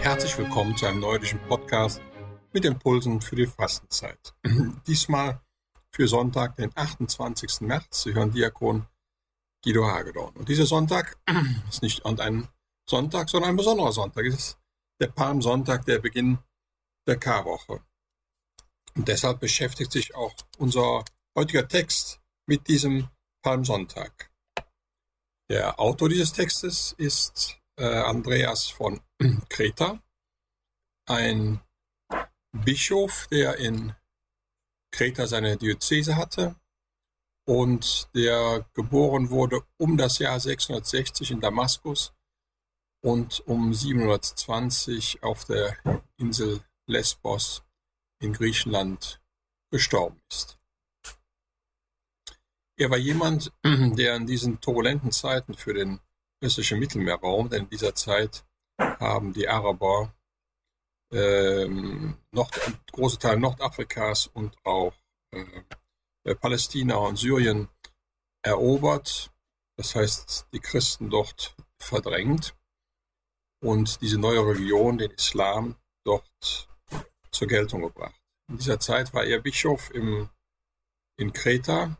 Herzlich willkommen zu einem neulichen Podcast mit Impulsen für die Fastenzeit. Diesmal für Sonntag, den 28. März. Sie hören Diakon Guido Hagedorn. Und dieser Sonntag ist nicht ein Sonntag, sondern ein besonderer Sonntag. Es ist der Palmsonntag, der Beginn der Karwoche. Und deshalb beschäftigt sich auch unser heutiger Text mit diesem Palmsonntag. Der Autor dieses Textes ist äh, Andreas von Kreta, ein Bischof, der in Kreta seine Diözese hatte und der geboren wurde um das Jahr 660 in Damaskus und um 720 auf der Insel Lesbos in Griechenland gestorben ist. Er war jemand, der in diesen turbulenten Zeiten für den östlichen Mittelmeerraum, denn in dieser Zeit haben die Araber ähm, Nord, große Teile Nordafrikas und auch äh, Palästina und Syrien erobert, das heißt die Christen dort verdrängt und diese neue Religion, den Islam, dort zur Geltung gebracht. In dieser Zeit war er Bischof im, in Kreta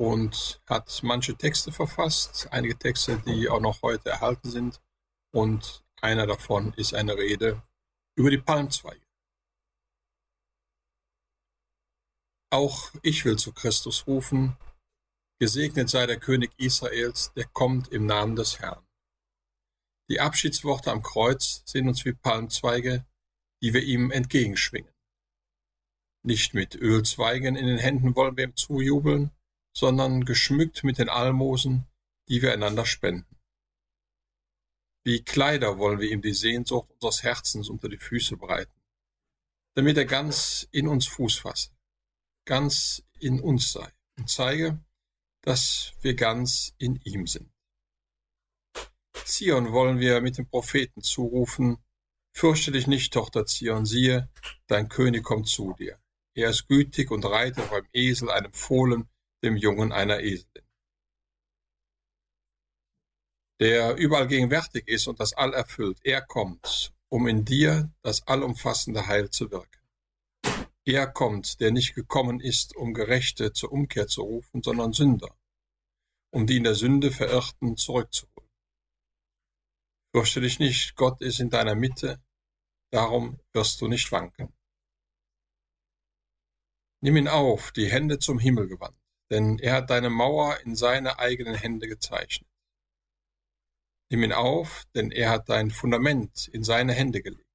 und hat manche Texte verfasst, einige Texte, die auch noch heute erhalten sind. Und einer davon ist eine Rede über die Palmzweige. Auch ich will zu Christus rufen, gesegnet sei der König Israels, der kommt im Namen des Herrn. Die Abschiedsworte am Kreuz sind uns wie Palmzweige, die wir ihm entgegenschwingen. Nicht mit Ölzweigen in den Händen wollen wir ihm zujubeln, sondern geschmückt mit den Almosen, die wir einander spenden. Wie Kleider wollen wir ihm die Sehnsucht unseres Herzens unter die Füße breiten, damit er ganz in uns Fuß fasse, ganz in uns sei und zeige, dass wir ganz in ihm sind. Zion wollen wir mit dem Propheten zurufen, Fürchte dich nicht, Tochter Zion, siehe, dein König kommt zu dir. Er ist gütig und reitet auf einem Esel, einem Fohlen, dem Jungen einer Eselin. Der überall gegenwärtig ist und das All erfüllt, er kommt, um in dir das allumfassende Heil zu wirken. Er kommt, der nicht gekommen ist, um Gerechte zur Umkehr zu rufen, sondern Sünder, um die in der Sünde Verirrten zurückzuholen. Fürchte dich nicht, Gott ist in deiner Mitte, darum wirst du nicht wanken. Nimm ihn auf, die Hände zum Himmel gewandt, denn er hat deine Mauer in seine eigenen Hände gezeichnet. Nimm ihn auf, denn er hat dein Fundament in seine Hände gelegt.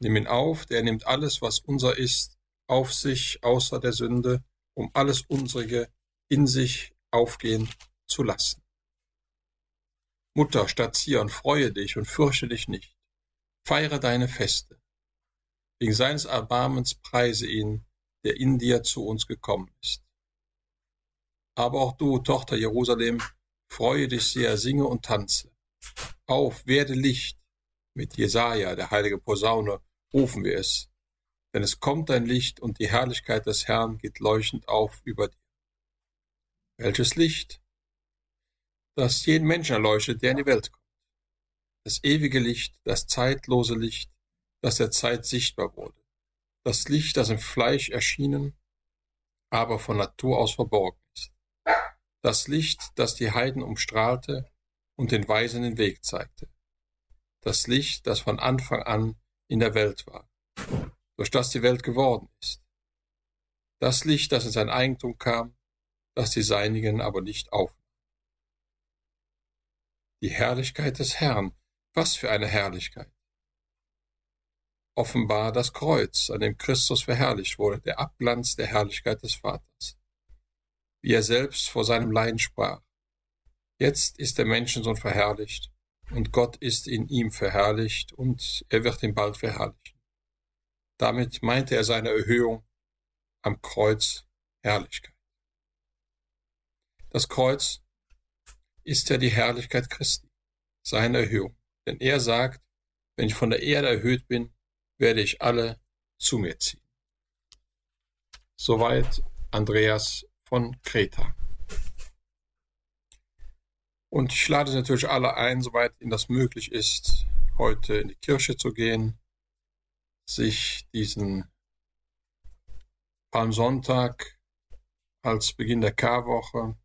Nimm ihn auf, der nimmt alles, was unser ist, auf sich außer der Sünde, um alles Unsrige in sich aufgehen zu lassen. Mutter, Zion, freue dich und fürchte dich nicht. Feiere deine Feste. Wegen seines Erbarmens preise ihn, der in dir zu uns gekommen ist. Aber auch du, Tochter Jerusalem, freue dich sehr, singe und tanze. Auf, werde Licht. Mit Jesaja, der heilige Posaune, rufen wir es. Denn es kommt dein Licht und die Herrlichkeit des Herrn geht leuchtend auf über dir. Welches Licht? das jeden Menschen erleuchtet, der in die Welt kommt. Das ewige Licht, das zeitlose Licht, das der Zeit sichtbar wurde. Das Licht, das im Fleisch erschienen, aber von Natur aus verborgen. Das Licht, das die Heiden umstrahlte und den Weisen den Weg zeigte. Das Licht, das von Anfang an in der Welt war, durch das die Welt geworden ist. Das Licht, das in sein Eigentum kam, das die Seinigen aber nicht aufnahmen. Die Herrlichkeit des Herrn. Was für eine Herrlichkeit. Offenbar das Kreuz, an dem Christus verherrlicht wurde, der Abglanz der Herrlichkeit des Vaters. Wie er selbst vor seinem Leiden sprach. Jetzt ist der Menschensohn verherrlicht, und Gott ist in ihm verherrlicht, und er wird ihn bald verherrlichen. Damit meinte er seine Erhöhung am Kreuz Herrlichkeit. Das Kreuz ist ja die Herrlichkeit Christi, seine Erhöhung. Denn er sagt, wenn ich von der Erde erhöht bin, werde ich alle zu mir ziehen. Soweit Andreas von Kreta. Und ich lade natürlich alle ein, soweit Ihnen das möglich ist, heute in die Kirche zu gehen, sich diesen Palmsonntag als Beginn der Karwoche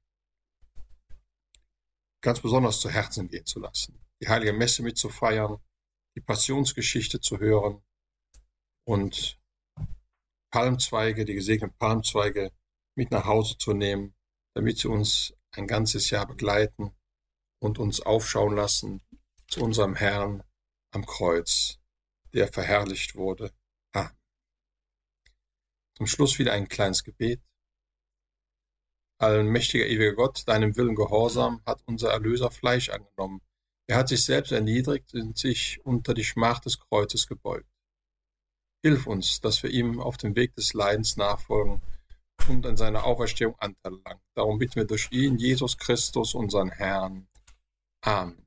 ganz besonders zu Herzen gehen zu lassen, die heilige Messe mitzufeiern, die Passionsgeschichte zu hören und Palmzweige, die gesegneten Palmzweige mit nach Hause zu nehmen, damit sie uns ein ganzes Jahr begleiten und uns aufschauen lassen zu unserem Herrn am Kreuz, der verherrlicht wurde. Ah. Zum Schluss wieder ein kleines Gebet. Allmächtiger ewiger Gott, deinem Willen gehorsam, hat unser Erlöser Fleisch angenommen. Er hat sich selbst erniedrigt und sich unter die Schmach des Kreuzes gebeugt. Hilf uns, dass wir ihm auf dem Weg des Leidens nachfolgen und an seiner Auferstehung Anteil erlangen. Darum bitten wir durch ihn, Jesus Christus, unseren Herrn. Amen.